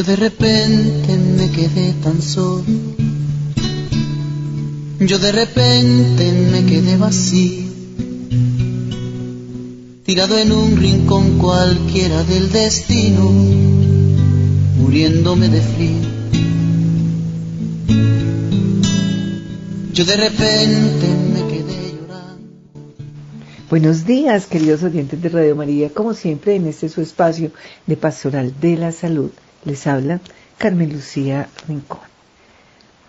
Yo de repente me quedé tan solo. Yo de repente me quedé vacío. Tirado en un rincón cualquiera del destino, muriéndome de frío. Yo de repente me quedé llorando. Buenos días, queridos oyentes de Radio María. Como siempre, en este su espacio de Pastoral de la Salud, les habla Carmen Lucía Rincón.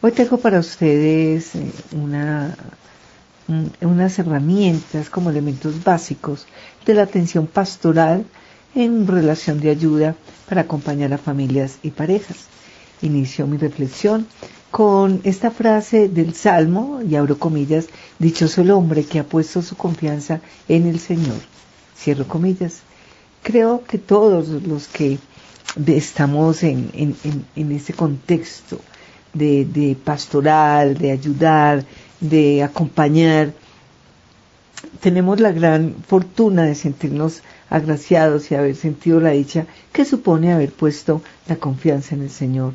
Hoy tengo para ustedes eh, una, unas herramientas como elementos básicos de la atención pastoral en relación de ayuda para acompañar a familias y parejas. Inicio mi reflexión con esta frase del Salmo, y abro comillas, dichoso el hombre que ha puesto su confianza en el Señor. Cierro comillas. Creo que todos los que estamos en, en, en, ese contexto de, de pastoral, de ayudar, de acompañar, tenemos la gran fortuna de sentirnos agraciados y haber sentido la dicha que supone haber puesto la confianza en el Señor.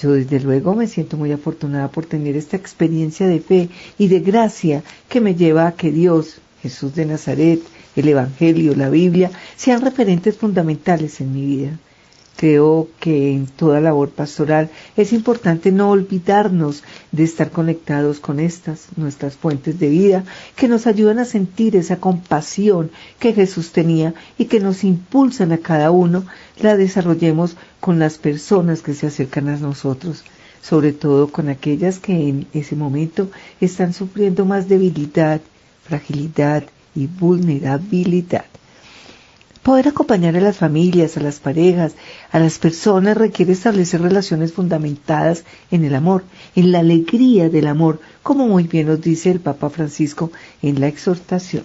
Yo desde luego me siento muy afortunada por tener esta experiencia de fe y de gracia que me lleva a que Dios, Jesús de Nazaret, el Evangelio, la Biblia, sean referentes fundamentales en mi vida. Creo que en toda labor pastoral es importante no olvidarnos de estar conectados con estas, nuestras fuentes de vida, que nos ayudan a sentir esa compasión que Jesús tenía y que nos impulsan a cada uno, la desarrollemos con las personas que se acercan a nosotros, sobre todo con aquellas que en ese momento están sufriendo más debilidad, fragilidad y vulnerabilidad. Poder acompañar a las familias, a las parejas, a las personas requiere establecer relaciones fundamentadas en el amor, en la alegría del amor, como muy bien nos dice el Papa Francisco en la exhortación.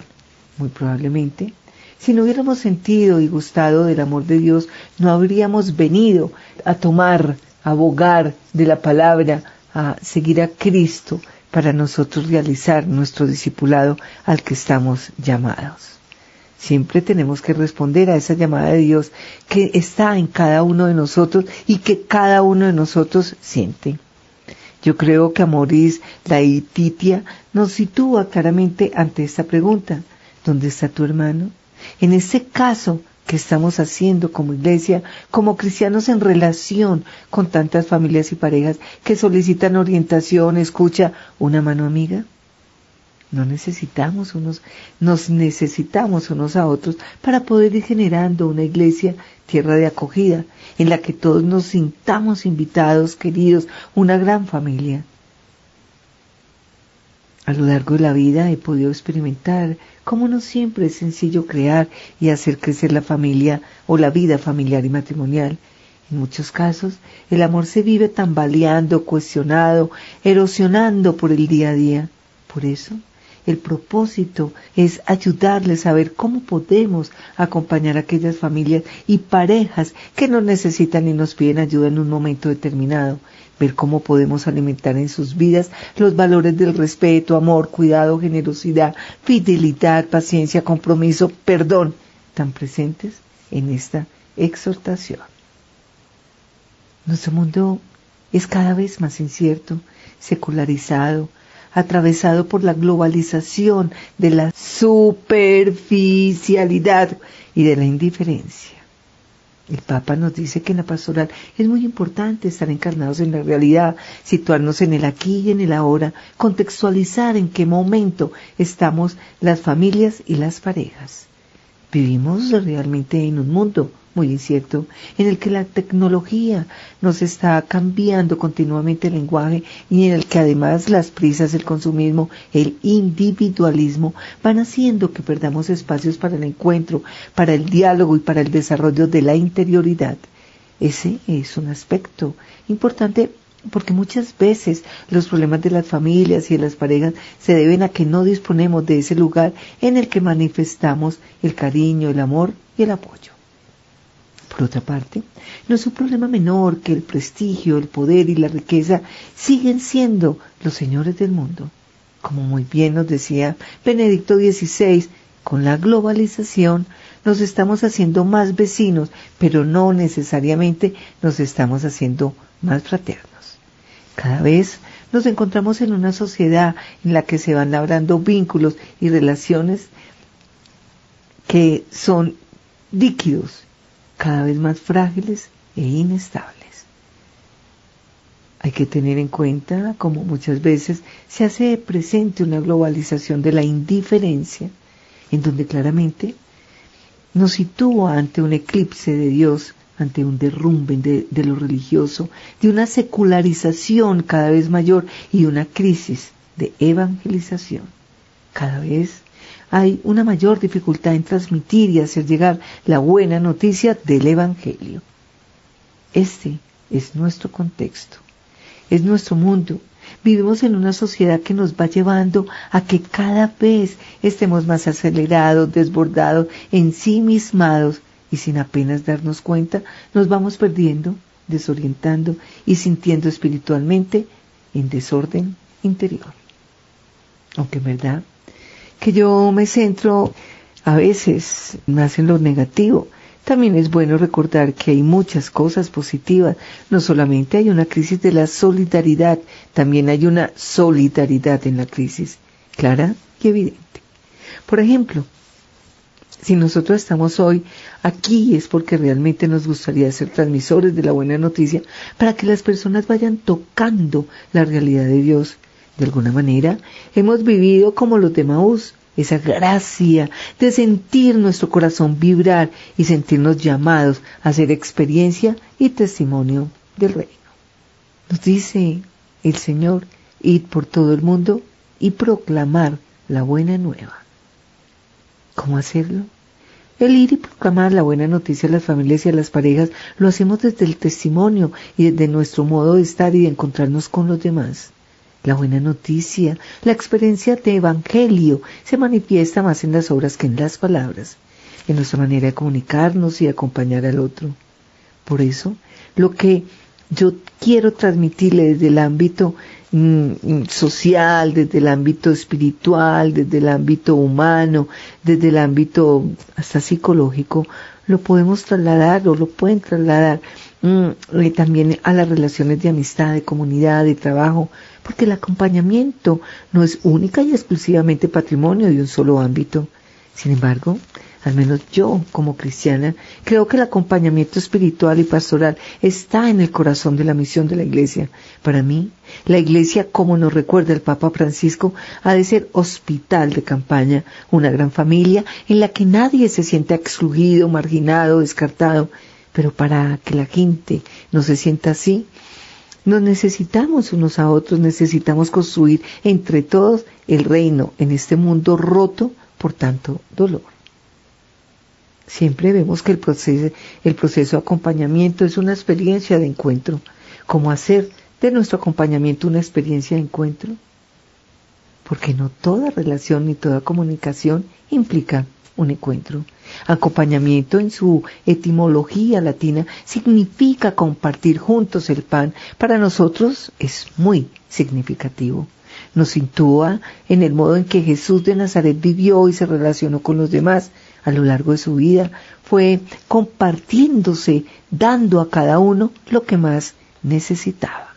Muy probablemente, si no hubiéramos sentido y gustado del amor de Dios, no habríamos venido a tomar, a abogar de la palabra, a seguir a Cristo para nosotros realizar nuestro discipulado al que estamos llamados. Siempre tenemos que responder a esa llamada de Dios que está en cada uno de nosotros y que cada uno de nosotros siente. Yo creo que Amoris Laetitia nos sitúa claramente ante esta pregunta. ¿Dónde está tu hermano? En ese caso que estamos haciendo como iglesia, como cristianos en relación con tantas familias y parejas que solicitan orientación, escucha, una mano amiga. No necesitamos unos, nos necesitamos unos a otros para poder ir generando una iglesia, tierra de acogida, en la que todos nos sintamos invitados, queridos, una gran familia. A lo largo de la vida he podido experimentar cómo no siempre es sencillo crear y hacer crecer la familia o la vida familiar y matrimonial. En muchos casos, el amor se vive tambaleando, cuestionado, erosionando por el día a día. Por eso, el propósito es ayudarles a ver cómo podemos acompañar a aquellas familias y parejas que nos necesitan y nos piden ayuda en un momento determinado. Ver cómo podemos alimentar en sus vidas los valores del respeto, amor, cuidado, generosidad, fidelidad, paciencia, compromiso, perdón, tan presentes en esta exhortación. Nuestro mundo es cada vez más incierto, secularizado, atravesado por la globalización de la superficialidad y de la indiferencia. El Papa nos dice que en la pastoral es muy importante estar encarnados en la realidad, situarnos en el aquí y en el ahora, contextualizar en qué momento estamos las familias y las parejas. Vivimos realmente en un mundo muy incierto, en el que la tecnología nos está cambiando continuamente el lenguaje y en el que además las prisas, el consumismo, el individualismo van haciendo que perdamos espacios para el encuentro, para el diálogo y para el desarrollo de la interioridad. Ese es un aspecto importante porque muchas veces los problemas de las familias y de las parejas se deben a que no disponemos de ese lugar en el que manifestamos el cariño, el amor y el apoyo. Por otra parte, no es un problema menor que el prestigio, el poder y la riqueza siguen siendo los señores del mundo. Como muy bien nos decía Benedicto XVI, con la globalización, nos estamos haciendo más vecinos, pero no necesariamente nos estamos haciendo más fraternos. Cada vez nos encontramos en una sociedad en la que se van labrando vínculos y relaciones que son líquidos, cada vez más frágiles e inestables. Hay que tener en cuenta, como muchas veces se hace presente una globalización de la indiferencia, en donde claramente nos sitúa ante un eclipse de Dios, ante un derrumbe de, de, lo religioso, de una secularización cada vez mayor y una crisis de evangelización. Cada vez hay una mayor dificultad en transmitir y hacer llegar la buena noticia del Evangelio. Este es nuestro contexto, es nuestro mundo. Vivimos en una sociedad que nos va llevando a que cada vez estemos más acelerados, desbordados, ensimismados y sin apenas darnos cuenta nos vamos perdiendo, desorientando y sintiendo espiritualmente en desorden interior. Aunque en verdad que yo me centro a veces más en lo negativo. También es bueno recordar que hay muchas cosas positivas. No solamente hay una crisis de la solidaridad, también hay una solidaridad en la crisis, clara y evidente. Por ejemplo, si nosotros estamos hoy aquí es porque realmente nos gustaría ser transmisores de la buena noticia para que las personas vayan tocando la realidad de Dios de alguna manera, hemos vivido como los de Maús, esa gracia de sentir nuestro corazón vibrar y sentirnos llamados a hacer experiencia y testimonio del reino. Nos dice el Señor, id por todo el mundo y proclamar la buena nueva. ¿Cómo hacerlo? El ir y proclamar la buena noticia a las familias y a las parejas lo hacemos desde el testimonio y desde nuestro modo de estar y de encontrarnos con los demás. La buena noticia, la experiencia de evangelio se manifiesta más en las obras que en las palabras, en nuestra manera de comunicarnos y acompañar al otro. Por eso, lo que yo quiero transmitirle desde el ámbito mm, mm, social, desde el ámbito espiritual, desde el ámbito humano, desde el ámbito hasta psicológico, lo podemos trasladar o lo pueden trasladar mm, también a las relaciones de amistad, de comunidad, de trabajo, porque el acompañamiento no es única y exclusivamente patrimonio de un solo ámbito. Sin embargo, al menos yo como cristiana, creo que el acompañamiento espiritual y pastoral está en el corazón de la misión de la Iglesia. Para mí, la Iglesia, como nos recuerda el Papa Francisco, ha de ser hospital de campaña, una gran familia en la que nadie se sienta excluido, marginado, descartado. Pero para que la gente no se sienta así, nos necesitamos unos a otros, necesitamos construir entre todos el reino en este mundo roto por tanto dolor. Siempre vemos que el proceso, el proceso de acompañamiento es una experiencia de encuentro. ¿Cómo hacer de nuestro acompañamiento una experiencia de encuentro? Porque no toda relación ni toda comunicación implica un encuentro. Acompañamiento en su etimología latina significa compartir juntos el pan. Para nosotros es muy significativo. Nos sitúa en el modo en que Jesús de Nazaret vivió y se relacionó con los demás a lo largo de su vida. Fue compartiéndose, dando a cada uno lo que más necesitaba.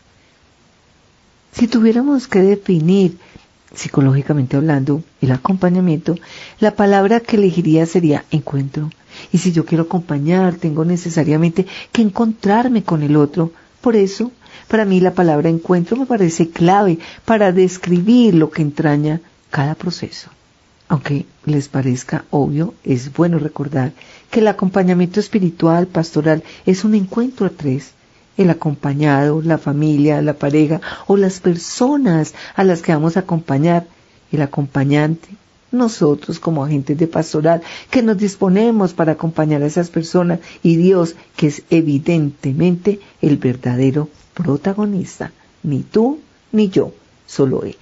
Si tuviéramos que definir psicológicamente hablando, el acompañamiento, la palabra que elegiría sería encuentro. Y si yo quiero acompañar, tengo necesariamente que encontrarme con el otro. Por eso, para mí la palabra encuentro me parece clave para describir lo que entraña cada proceso. Aunque les parezca obvio, es bueno recordar que el acompañamiento espiritual, pastoral, es un encuentro a tres, el acompañado, la familia, la pareja o las personas a las que vamos a acompañar, el acompañante, nosotros como agentes de pastoral que nos disponemos para acompañar a esas personas y Dios que es evidentemente el verdadero protagonista, ni tú ni yo, solo Él.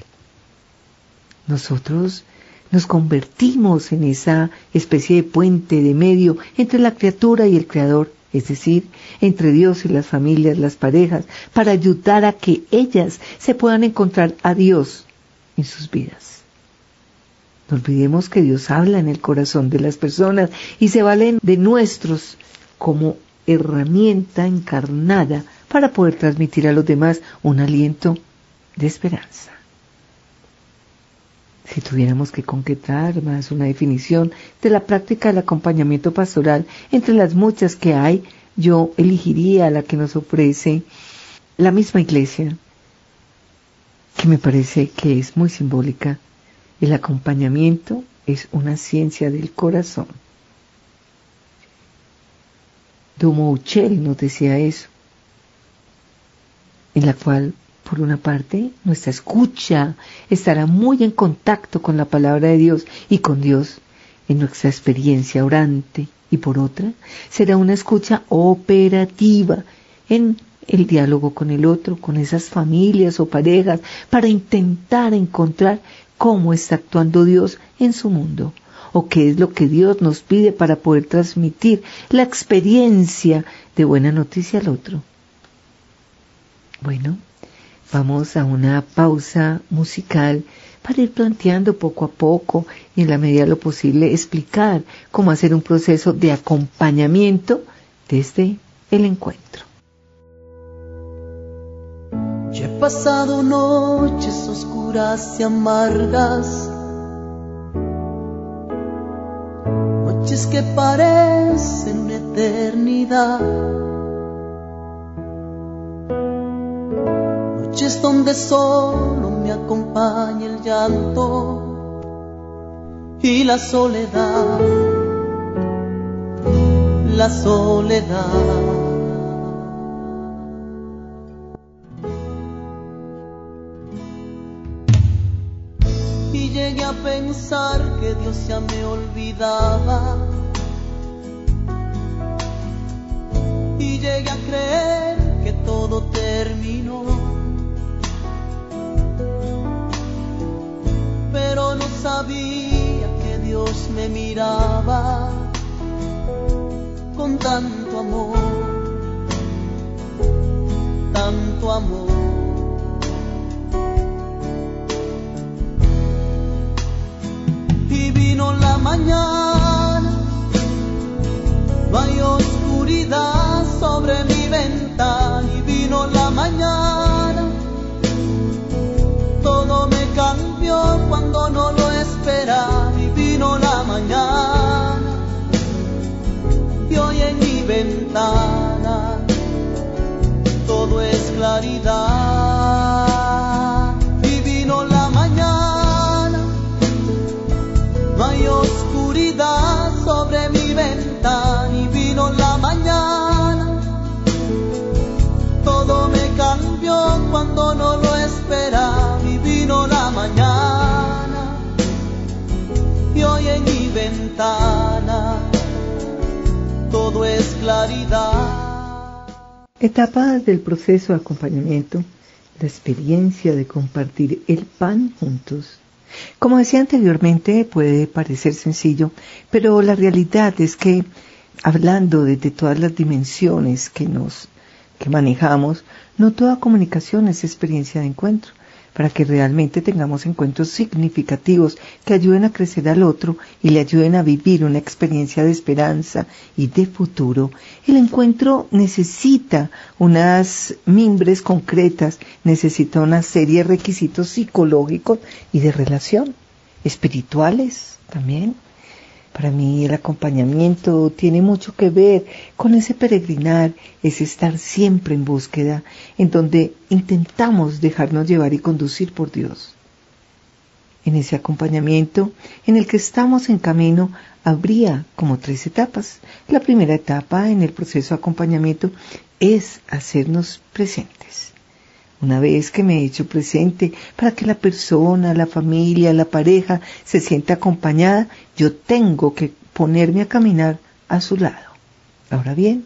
Nosotros nos convertimos en esa especie de puente de medio entre la criatura y el Creador es decir, entre Dios y las familias, las parejas, para ayudar a que ellas se puedan encontrar a Dios en sus vidas. No olvidemos que Dios habla en el corazón de las personas y se valen de nuestros como herramienta encarnada para poder transmitir a los demás un aliento de esperanza. Si tuviéramos que concretar más una definición de la práctica del acompañamiento pastoral entre las muchas que hay, yo elegiría la que nos ofrece la misma iglesia, que me parece que es muy simbólica. El acompañamiento es una ciencia del corazón. Uchel nos decía eso, en la cual, por una parte, nuestra escucha estará muy en contacto con la palabra de Dios y con Dios en nuestra experiencia orante, y por otra, será una escucha operativa en el diálogo con el otro, con esas familias o parejas, para intentar encontrar cómo está actuando Dios en su mundo o qué es lo que Dios nos pide para poder transmitir la experiencia de buena noticia al otro. Bueno, vamos a una pausa musical para ir planteando poco a poco y en la medida de lo posible explicar cómo hacer un proceso de acompañamiento desde el encuentro. Yo he pasado noches oscuras y amargas, noches que parecen eternidad, noches donde solo me acompaña el llanto y la soledad, la soledad. a pensar que Dios ya me olvidaba. Y llegué a creer que todo terminó. Pero no sabía que Dios me miraba con tanto amor, tanto amor. No lo esperaba y vino la mañana. Y hoy en mi ventana todo es claridad. Todo es claridad. Etapas del proceso de acompañamiento, la experiencia de compartir el pan juntos como decía anteriormente, puede parecer sencillo, pero la realidad es que hablando desde todas las dimensiones que nos que manejamos, no toda comunicación es experiencia de encuentro para que realmente tengamos encuentros significativos que ayuden a crecer al otro y le ayuden a vivir una experiencia de esperanza y de futuro, el encuentro necesita unas mimbres concretas, necesita una serie de requisitos psicológicos y de relación, espirituales también para mí el acompañamiento tiene mucho que ver con ese peregrinar, ese estar siempre en búsqueda, en donde intentamos dejarnos llevar y conducir por Dios. En ese acompañamiento en el que estamos en camino habría como tres etapas. La primera etapa en el proceso de acompañamiento es hacernos presentes. Una vez que me he hecho presente para que la persona, la familia, la pareja se sienta acompañada, yo tengo que ponerme a caminar a su lado. Ahora bien,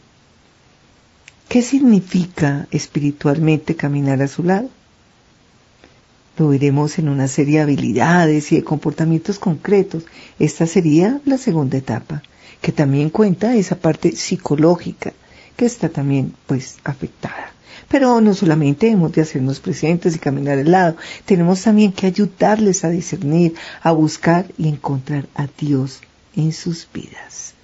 ¿qué significa espiritualmente caminar a su lado? Lo veremos en una serie de habilidades y de comportamientos concretos. Esta sería la segunda etapa, que también cuenta esa parte psicológica que está también pues afectada. Pero no solamente hemos de hacernos presentes y caminar al lado, tenemos también que ayudarles a discernir, a buscar y encontrar a Dios en sus vidas.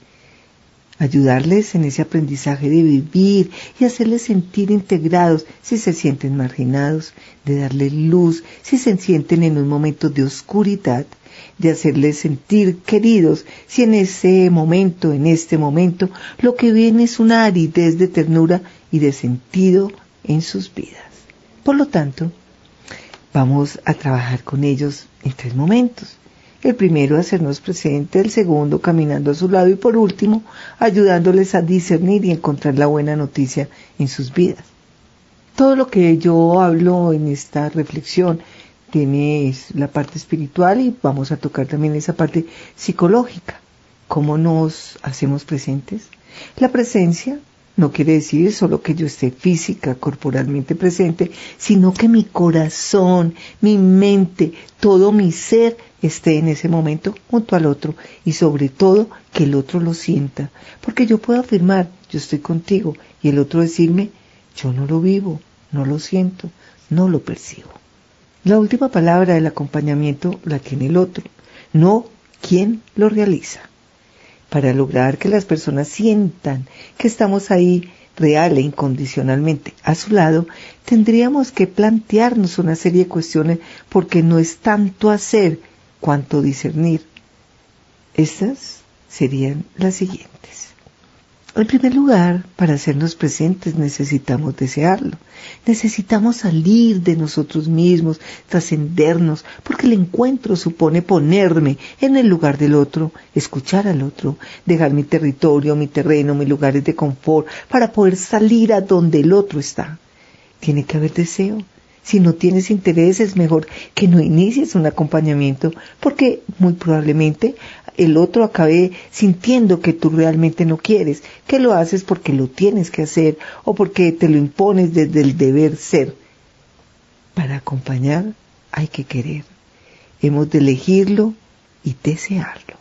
Ayudarles en ese aprendizaje de vivir y hacerles sentir integrados si se sienten marginados, de darles luz si se sienten en un momento de oscuridad, de hacerles sentir queridos si en ese momento, en este momento, lo que viene es una aridez de ternura y de sentido en sus vidas. Por lo tanto, vamos a trabajar con ellos en tres momentos. El primero, hacernos presente, el segundo, caminando a su lado y por último, ayudándoles a discernir y encontrar la buena noticia en sus vidas. Todo lo que yo hablo en esta reflexión tiene la parte espiritual y vamos a tocar también esa parte psicológica. ¿Cómo nos hacemos presentes? La presencia no quiere decir solo que yo esté física, corporalmente presente, sino que mi corazón, mi mente, todo mi ser esté en ese momento junto al otro y sobre todo que el otro lo sienta. Porque yo puedo afirmar, yo estoy contigo y el otro decirme, yo no lo vivo, no lo siento, no lo percibo. La última palabra del acompañamiento la tiene el otro, no quien lo realiza para lograr que las personas sientan que estamos ahí real e incondicionalmente a su lado, tendríamos que plantearnos una serie de cuestiones porque no es tanto hacer cuanto discernir. Estas serían las siguientes. En primer lugar, para hacernos presentes necesitamos desearlo. Necesitamos salir de nosotros mismos, trascendernos, porque el encuentro supone ponerme en el lugar del otro, escuchar al otro, dejar mi territorio, mi terreno, mis lugares de confort, para poder salir a donde el otro está. Tiene que haber deseo, si no tienes interés es mejor que no inicies un acompañamiento porque muy probablemente el otro acabe sintiendo que tú realmente no quieres, que lo haces porque lo tienes que hacer o porque te lo impones desde el deber ser. Para acompañar hay que querer. Hemos de elegirlo y desearlo.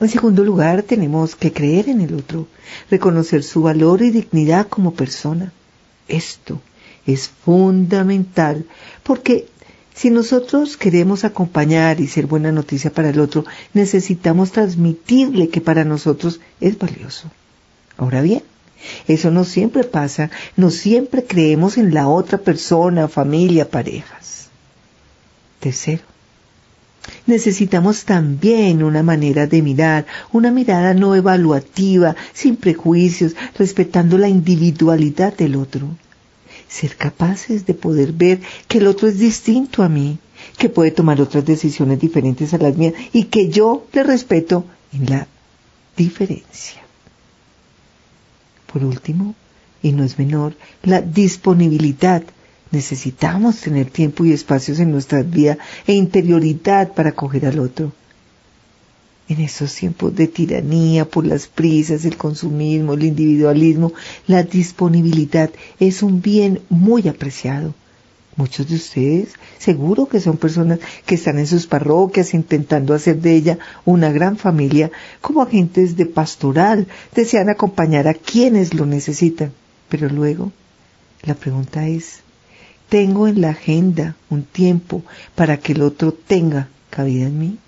En segundo lugar, tenemos que creer en el otro, reconocer su valor y dignidad como persona. Esto es fundamental porque si nosotros queremos acompañar y ser buena noticia para el otro, necesitamos transmitirle que para nosotros es valioso. Ahora bien, eso no siempre pasa, no siempre creemos en la otra persona, familia, parejas. Tercero, necesitamos también una manera de mirar, una mirada no evaluativa, sin prejuicios, respetando la individualidad del otro ser capaces de poder ver que el otro es distinto a mí, que puede tomar otras decisiones diferentes a las mías y que yo le respeto en la diferencia. Por último, y no es menor, la disponibilidad. Necesitamos tener tiempo y espacios en nuestra vida e interioridad para acoger al otro en esos tiempos de tiranía por las prisas, el consumismo, el individualismo, la disponibilidad es un bien muy apreciado. Muchos de ustedes seguro que son personas que están en sus parroquias intentando hacer de ella una gran familia como agentes de pastoral, desean acompañar a quienes lo necesitan. Pero luego, la pregunta es, ¿tengo en la agenda un tiempo para que el otro tenga cabida en mí?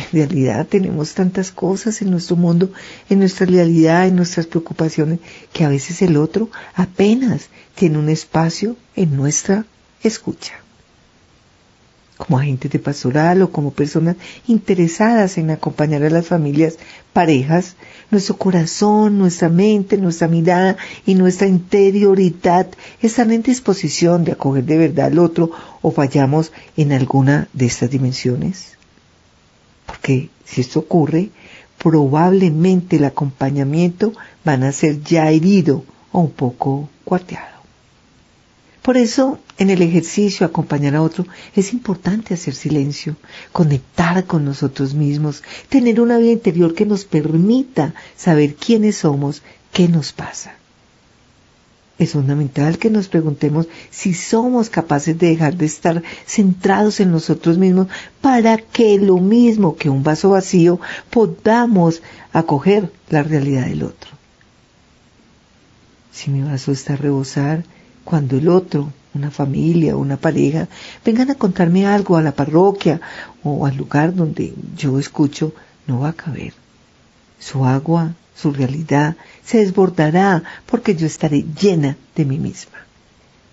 En realidad tenemos tantas cosas en nuestro mundo, en nuestra realidad, en nuestras preocupaciones, que a veces el otro apenas tiene un espacio en nuestra escucha. Como agentes de pastoral o como personas interesadas en acompañar a las familias, parejas, nuestro corazón, nuestra mente, nuestra mirada y nuestra interioridad están en disposición de acoger de verdad al otro o fallamos en alguna de estas dimensiones porque si esto ocurre, probablemente el acompañamiento van a ser ya herido o un poco cuarteado. Por eso, en el ejercicio acompañar a otro es importante hacer silencio, conectar con nosotros mismos, tener una vida interior que nos permita saber quiénes somos, qué nos pasa. Es fundamental que nos preguntemos si somos capaces de dejar de estar centrados en nosotros mismos para que lo mismo que un vaso vacío podamos acoger la realidad del otro. Si mi vaso está a rebosar, cuando el otro, una familia una pareja, vengan a contarme algo a la parroquia o al lugar donde yo escucho, no va a caber. Su agua, su realidad se desbordará porque yo estaré llena de mí misma.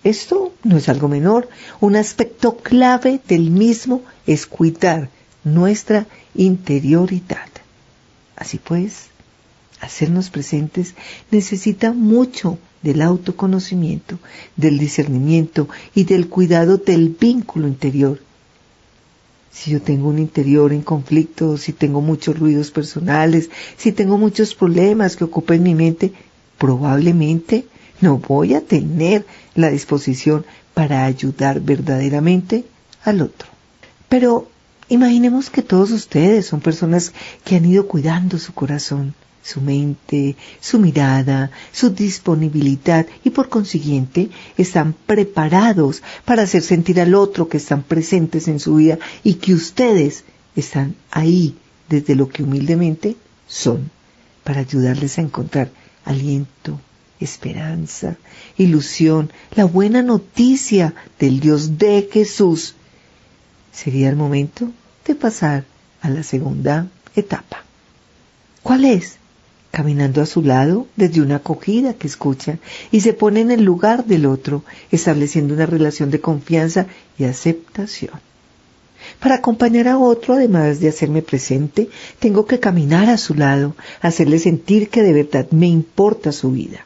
Esto no es algo menor. Un aspecto clave del mismo es cuidar nuestra interioridad. Así pues, hacernos presentes necesita mucho del autoconocimiento, del discernimiento y del cuidado del vínculo interior si yo tengo un interior en conflicto, si tengo muchos ruidos personales, si tengo muchos problemas que ocupen mi mente, probablemente no voy a tener la disposición para ayudar verdaderamente al otro. Pero imaginemos que todos ustedes son personas que han ido cuidando su corazón, su mente, su mirada, su disponibilidad y por consiguiente están preparados para hacer sentir al otro que están presentes en su vida y que ustedes están ahí desde lo que humildemente son para ayudarles a encontrar aliento, esperanza, ilusión, la buena noticia del Dios de Jesús. Sería el momento de pasar a la segunda etapa. ¿Cuál es? Caminando a su lado desde una acogida que escucha y se pone en el lugar del otro, estableciendo una relación de confianza y aceptación. Para acompañar a otro, además de hacerme presente, tengo que caminar a su lado, hacerle sentir que de verdad me importa su vida.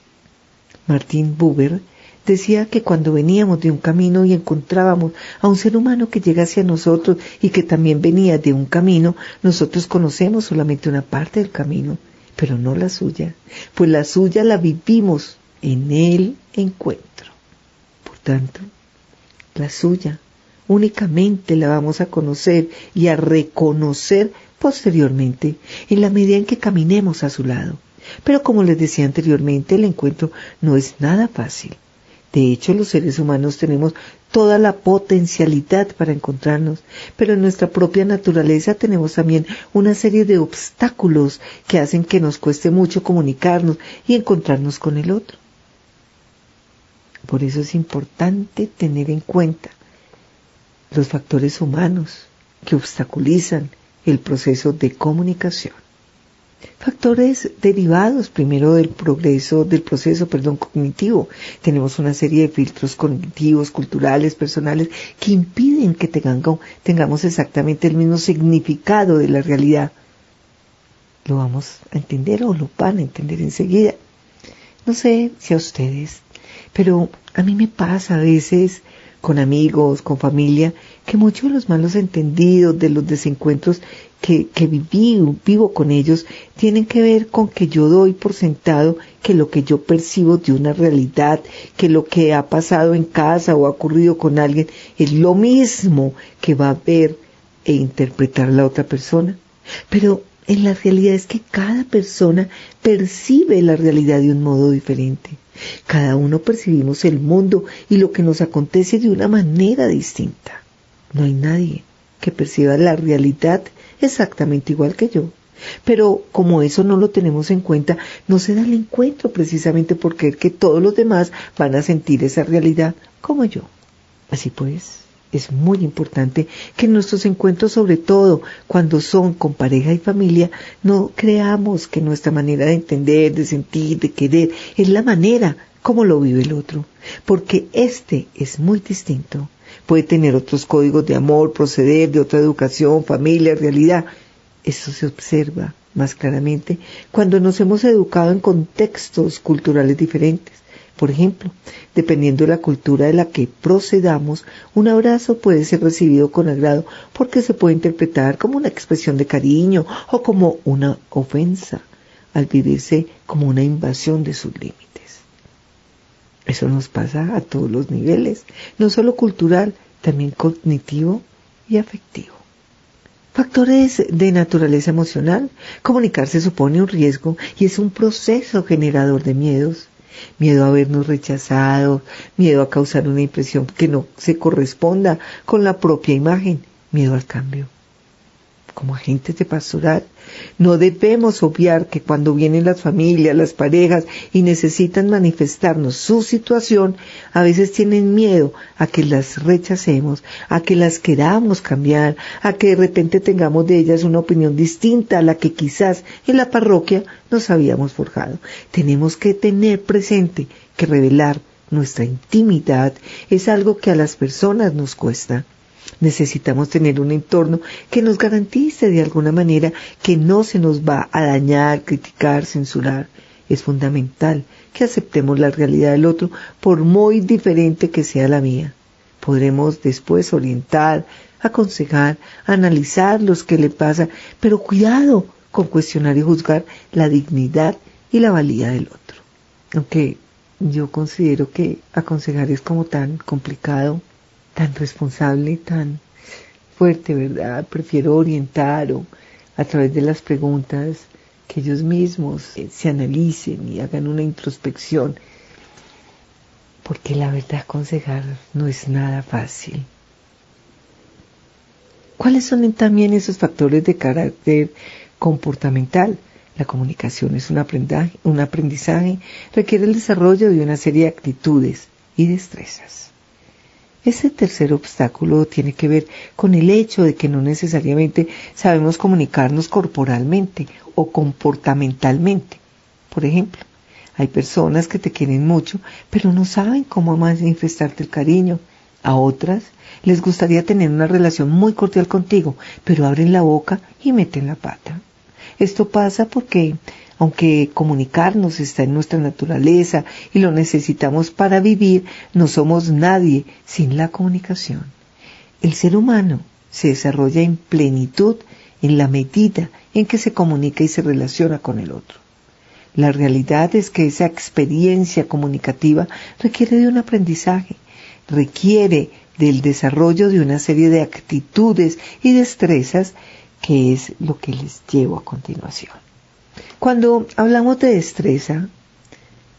Martín Buber decía que cuando veníamos de un camino y encontrábamos a un ser humano que llega hacia nosotros y que también venía de un camino, nosotros conocemos solamente una parte del camino pero no la suya, pues la suya la vivimos en el encuentro. Por tanto, la suya únicamente la vamos a conocer y a reconocer posteriormente en la medida en que caminemos a su lado. Pero como les decía anteriormente, el encuentro no es nada fácil. De hecho, los seres humanos tenemos toda la potencialidad para encontrarnos, pero en nuestra propia naturaleza tenemos también una serie de obstáculos que hacen que nos cueste mucho comunicarnos y encontrarnos con el otro. Por eso es importante tener en cuenta los factores humanos que obstaculizan el proceso de comunicación. Factores derivados primero del progreso, del proceso, perdón, cognitivo. Tenemos una serie de filtros cognitivos, culturales, personales, que impiden que tengamos exactamente el mismo significado de la realidad. Lo vamos a entender o lo van a entender enseguida. No sé si a ustedes, pero a mí me pasa a veces con amigos, con familia, que muchos de los malos entendidos, de los desencuentros que, que viví, vivo con ellos, tienen que ver con que yo doy por sentado que lo que yo percibo de una realidad, que lo que ha pasado en casa o ha ocurrido con alguien es lo mismo que va a ver e interpretar la otra persona. Pero en la realidad es que cada persona percibe la realidad de un modo diferente. Cada uno percibimos el mundo y lo que nos acontece de una manera distinta. No hay nadie que perciba la realidad exactamente igual que yo. Pero como eso no lo tenemos en cuenta, no se da el encuentro precisamente porque que todos los demás van a sentir esa realidad como yo. Así pues, es muy importante que nuestros encuentros, sobre todo cuando son con pareja y familia, no creamos que nuestra manera de entender, de sentir, de querer, es la manera como lo vive el otro, porque este es muy distinto puede tener otros códigos de amor, proceder de otra educación, familia, realidad. Eso se observa más claramente cuando nos hemos educado en contextos culturales diferentes. Por ejemplo, dependiendo de la cultura de la que procedamos, un abrazo puede ser recibido con agrado porque se puede interpretar como una expresión de cariño o como una ofensa, al vivirse como una invasión de sus límites. Eso nos pasa a todos los niveles, no solo cultural, también cognitivo y afectivo. Factores de naturaleza emocional. Comunicarse supone un riesgo y es un proceso generador de miedos. Miedo a vernos rechazados, miedo a causar una impresión que no se corresponda con la propia imagen, miedo al cambio como agentes de pastoral, no debemos obviar que cuando vienen las familias, las parejas y necesitan manifestarnos su situación, a veces tienen miedo a que las rechacemos, a que las queramos cambiar, a que de repente tengamos de ellas una opinión distinta a la que quizás en la parroquia nos habíamos forjado. Tenemos que tener presente que revelar nuestra intimidad es algo que a las personas nos cuesta Necesitamos tener un entorno que nos garantice de alguna manera que no se nos va a dañar, criticar, censurar. Es fundamental que aceptemos la realidad del otro por muy diferente que sea la mía. Podremos después orientar, aconsejar, analizar los que le pasa, pero cuidado con cuestionar y juzgar la dignidad y la valía del otro. Aunque yo considero que aconsejar es como tan complicado, tan responsable, tan fuerte, ¿verdad? Prefiero orientar o a través de las preguntas que ellos mismos eh, se analicen y hagan una introspección, porque la verdad aconsejar no es nada fácil. ¿Cuáles son también esos factores de carácter comportamental? La comunicación es un aprendizaje, un aprendizaje, requiere el desarrollo de una serie de actitudes y destrezas. Ese tercer obstáculo tiene que ver con el hecho de que no necesariamente sabemos comunicarnos corporalmente o comportamentalmente. Por ejemplo, hay personas que te quieren mucho, pero no saben cómo manifestarte el cariño. A otras les gustaría tener una relación muy cordial contigo, pero abren la boca y meten la pata. Esto pasa porque aunque comunicarnos está en nuestra naturaleza y lo necesitamos para vivir, no somos nadie sin la comunicación. El ser humano se desarrolla en plenitud en la medida en que se comunica y se relaciona con el otro. La realidad es que esa experiencia comunicativa requiere de un aprendizaje, requiere del desarrollo de una serie de actitudes y destrezas que es lo que les llevo a continuación. Cuando hablamos de destreza,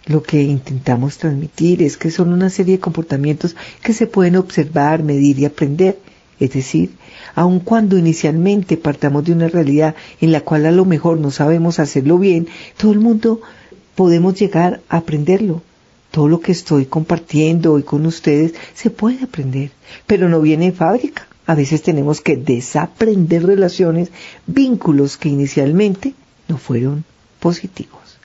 lo que intentamos transmitir es que son una serie de comportamientos que se pueden observar, medir y aprender. Es decir, aun cuando inicialmente partamos de una realidad en la cual a lo mejor no sabemos hacerlo bien, todo el mundo podemos llegar a aprenderlo. Todo lo que estoy compartiendo hoy con ustedes se puede aprender, pero no viene de fábrica. A veces tenemos que desaprender relaciones, vínculos que inicialmente no fueron positivos.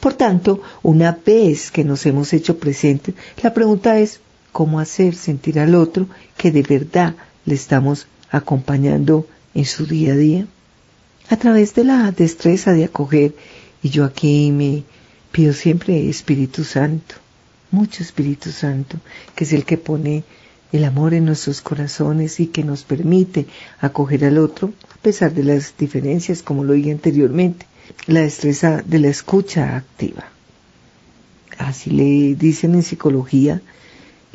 Por tanto, una vez que nos hemos hecho presentes, la pregunta es cómo hacer sentir al otro que de verdad le estamos acompañando en su día a día. A través de la destreza de acoger, y yo aquí me pido siempre Espíritu Santo, mucho Espíritu Santo, que es el que pone el amor en nuestros corazones y que nos permite acoger al otro, a pesar de las diferencias, como lo dije anteriormente la destreza de la escucha activa. Así le dicen en psicología,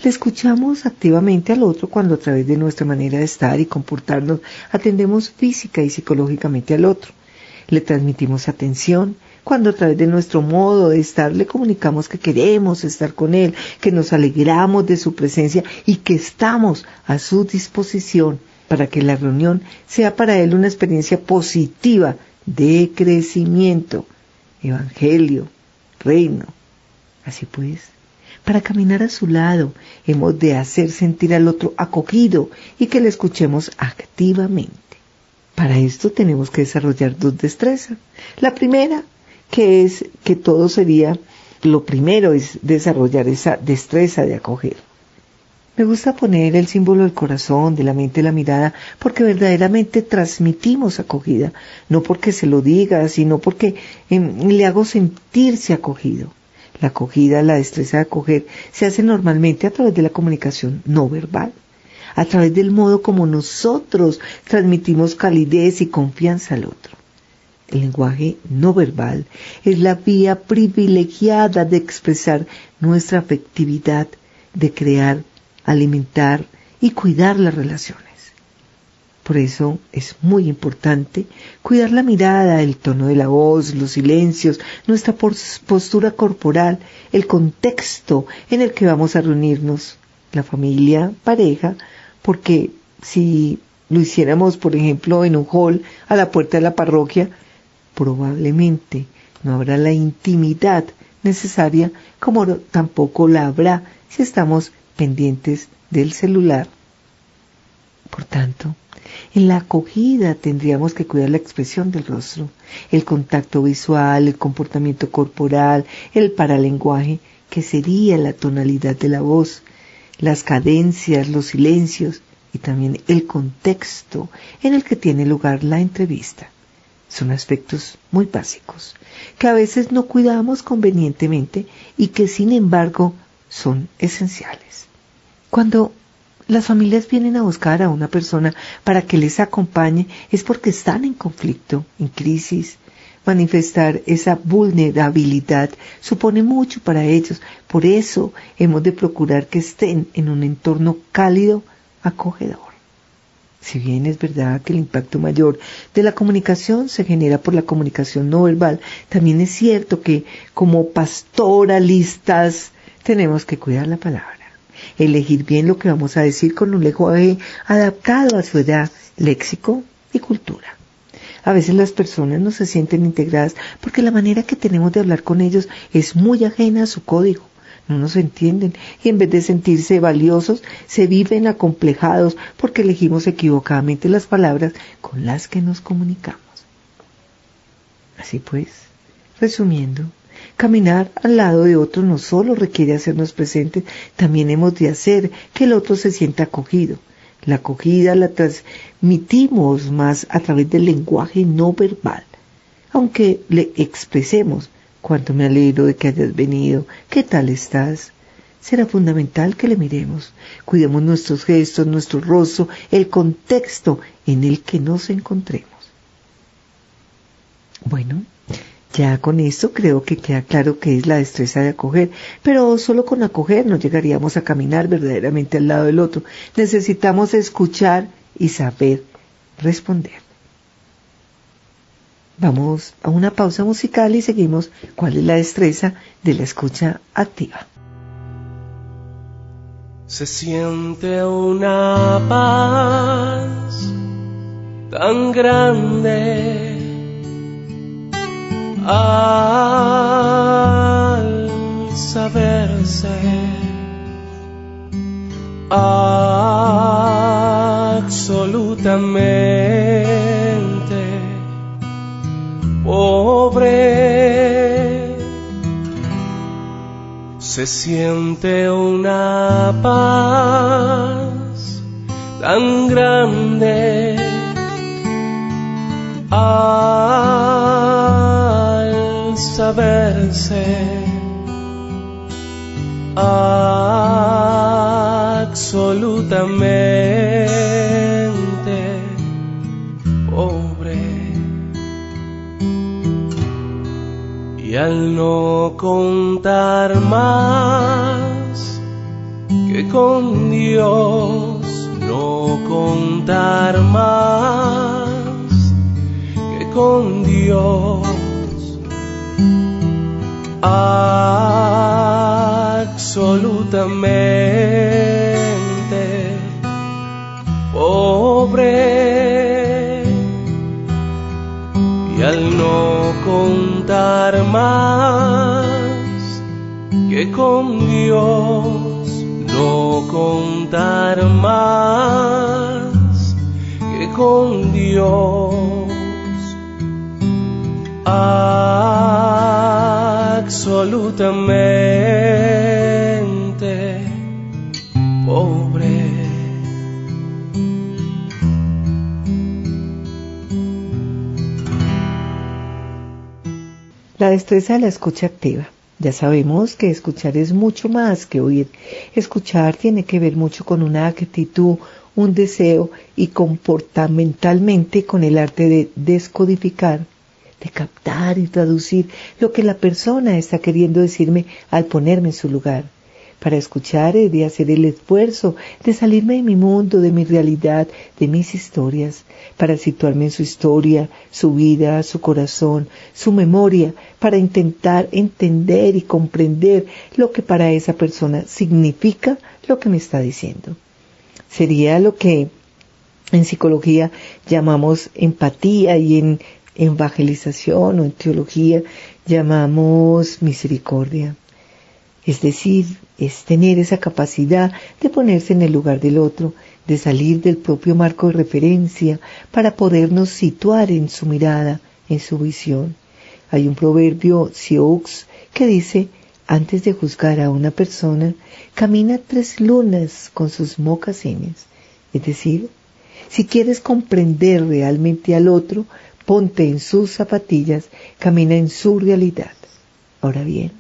le escuchamos activamente al otro cuando a través de nuestra manera de estar y comportarnos atendemos física y psicológicamente al otro. Le transmitimos atención cuando a través de nuestro modo de estar le comunicamos que queremos estar con él, que nos alegramos de su presencia y que estamos a su disposición para que la reunión sea para él una experiencia positiva de crecimiento, evangelio, reino. Así pues, para caminar a su lado hemos de hacer sentir al otro acogido y que le escuchemos activamente. Para esto tenemos que desarrollar dos destrezas. La primera, que es que todo sería, lo primero es desarrollar esa destreza de acoger. Me gusta poner el símbolo del corazón, de la mente, la mirada, porque verdaderamente transmitimos acogida, no porque se lo diga, sino porque em, le hago sentirse acogido. La acogida, la destreza de acoger, se hace normalmente a través de la comunicación no verbal, a través del modo como nosotros transmitimos calidez y confianza al otro. El lenguaje no verbal es la vía privilegiada de expresar nuestra afectividad, de crear alimentar y cuidar las relaciones. Por eso es muy importante cuidar la mirada, el tono de la voz, los silencios, nuestra postura corporal, el contexto en el que vamos a reunirnos, la familia, pareja, porque si lo hiciéramos, por ejemplo, en un hall a la puerta de la parroquia, probablemente no habrá la intimidad necesaria como tampoco la habrá si estamos pendientes del celular. Por tanto, en la acogida tendríamos que cuidar la expresión del rostro, el contacto visual, el comportamiento corporal, el paralenguaje, que sería la tonalidad de la voz, las cadencias, los silencios y también el contexto en el que tiene lugar la entrevista. Son aspectos muy básicos que a veces no cuidamos convenientemente y que sin embargo son esenciales. Cuando las familias vienen a buscar a una persona para que les acompañe es porque están en conflicto, en crisis. Manifestar esa vulnerabilidad supone mucho para ellos. Por eso hemos de procurar que estén en un entorno cálido, acogedor. Si bien es verdad que el impacto mayor de la comunicación se genera por la comunicación no verbal, también es cierto que como pastoralistas tenemos que cuidar la palabra, elegir bien lo que vamos a decir con un lenguaje adaptado a su edad, léxico y cultura. A veces las personas no se sienten integradas porque la manera que tenemos de hablar con ellos es muy ajena a su código no nos entienden y en vez de sentirse valiosos se viven acomplejados porque elegimos equivocadamente las palabras con las que nos comunicamos. Así pues, resumiendo, caminar al lado de otro no solo requiere hacernos presentes, también hemos de hacer que el otro se sienta acogido. La acogida la transmitimos más a través del lenguaje no verbal, aunque le expresemos cuánto me alegro de que hayas venido, ¿qué tal estás? Será fundamental que le miremos, cuidemos nuestros gestos, nuestro rostro, el contexto en el que nos encontremos. Bueno, ya con esto creo que queda claro que es la destreza de acoger, pero solo con acoger no llegaríamos a caminar verdaderamente al lado del otro. Necesitamos escuchar y saber responder. Vamos a una pausa musical y seguimos cuál es la destreza de la escucha activa. Se siente una paz tan grande al saberse absolutamente pobre. Se siente una paz tan grande saberse absolutamente Y al no contar más que con Dios, no contar más que con Dios, absolutamente pobre y al no contar más que con Dios, no contar más que con Dios. Absolutamente pobre. La destreza de la escucha activa. Ya sabemos que escuchar es mucho más que oír. Escuchar tiene que ver mucho con una actitud, un deseo y comportamentalmente con el arte de descodificar, de captar y traducir lo que la persona está queriendo decirme al ponerme en su lugar. Para escuchar he de hacer el esfuerzo de salirme de mi mundo, de mi realidad, de mis historias, para situarme en su historia, su vida, su corazón, su memoria, para intentar entender y comprender lo que para esa persona significa lo que me está diciendo. Sería lo que en psicología llamamos empatía y en evangelización o en teología llamamos misericordia. Es decir, es tener esa capacidad de ponerse en el lugar del otro, de salir del propio marco de referencia para podernos situar en su mirada, en su visión. Hay un proverbio Sioux que dice, antes de juzgar a una persona, camina tres lunas con sus mocasines. Es decir, si quieres comprender realmente al otro, ponte en sus zapatillas, camina en su realidad. Ahora bien,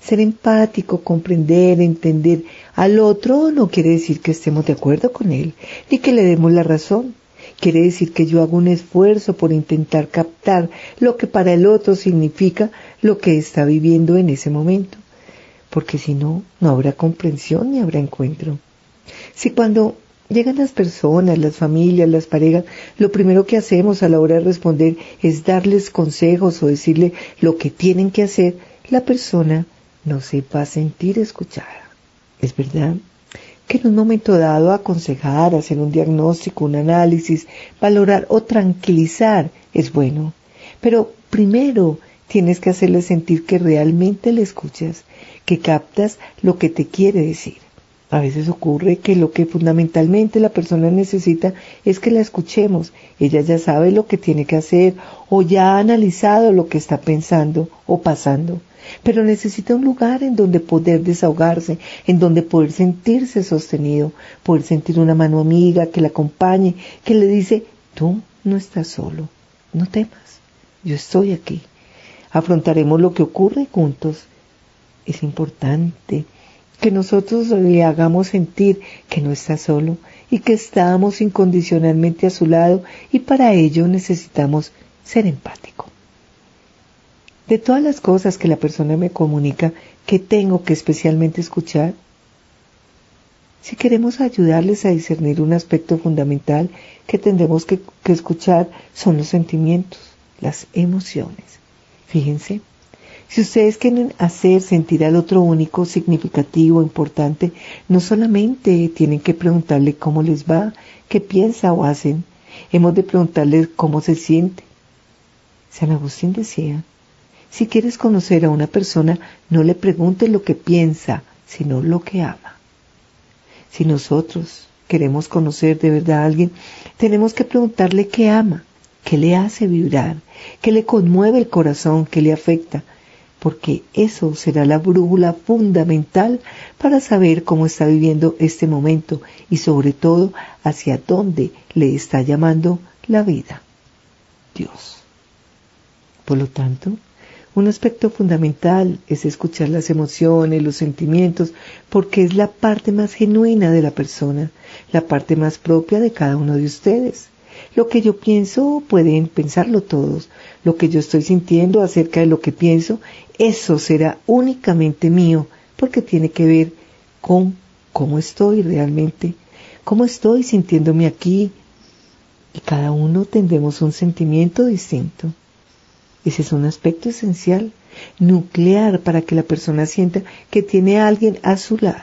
ser empático, comprender, entender al otro no quiere decir que estemos de acuerdo con él, ni que le demos la razón. Quiere decir que yo hago un esfuerzo por intentar captar lo que para el otro significa lo que está viviendo en ese momento. Porque si no, no habrá comprensión ni habrá encuentro. Si cuando llegan las personas, las familias, las parejas, lo primero que hacemos a la hora de responder es darles consejos o decirle lo que tienen que hacer, la persona no sepa sentir escuchada. Es verdad que en un momento dado aconsejar, hacer un diagnóstico, un análisis, valorar o tranquilizar es bueno, pero primero tienes que hacerle sentir que realmente le escuchas, que captas lo que te quiere decir. A veces ocurre que lo que fundamentalmente la persona necesita es que la escuchemos. Ella ya sabe lo que tiene que hacer o ya ha analizado lo que está pensando o pasando pero necesita un lugar en donde poder desahogarse, en donde poder sentirse sostenido, poder sentir una mano amiga que la acompañe, que le dice, tú no estás solo, no temas, yo estoy aquí. Afrontaremos lo que ocurre juntos. Es importante que nosotros le hagamos sentir que no está solo y que estamos incondicionalmente a su lado y para ello necesitamos ser empáticos de todas las cosas que la persona me comunica, que tengo que especialmente escuchar? Si queremos ayudarles a discernir un aspecto fundamental que tendremos que, escuchar son los sentimientos, las emociones. Fíjense, si ustedes quieren hacer sentir al otro único, significativo, importante, no solamente tienen que preguntarle cómo les va, qué piensa o hacen, hemos de preguntarles cómo se siente. San Agustín decía, si quieres conocer a una persona, no le preguntes lo que piensa, sino lo que ama. Si nosotros queremos conocer de verdad a alguien, tenemos que preguntarle qué ama, qué le hace vibrar, qué le conmueve el corazón, qué le afecta, porque eso será la brújula fundamental para saber cómo está viviendo este momento y sobre todo hacia dónde le está llamando la vida. Dios. Por lo tanto, un aspecto fundamental es escuchar las emociones, los sentimientos, porque es la parte más genuina de la persona, la parte más propia de cada uno de ustedes. Lo que yo pienso pueden pensarlo todos. Lo que yo estoy sintiendo acerca de lo que pienso, eso será únicamente mío, porque tiene que ver con cómo estoy realmente, cómo estoy sintiéndome aquí. Y cada uno tendremos un sentimiento distinto. Ese es un aspecto esencial, nuclear, para que la persona sienta que tiene a alguien a su lado.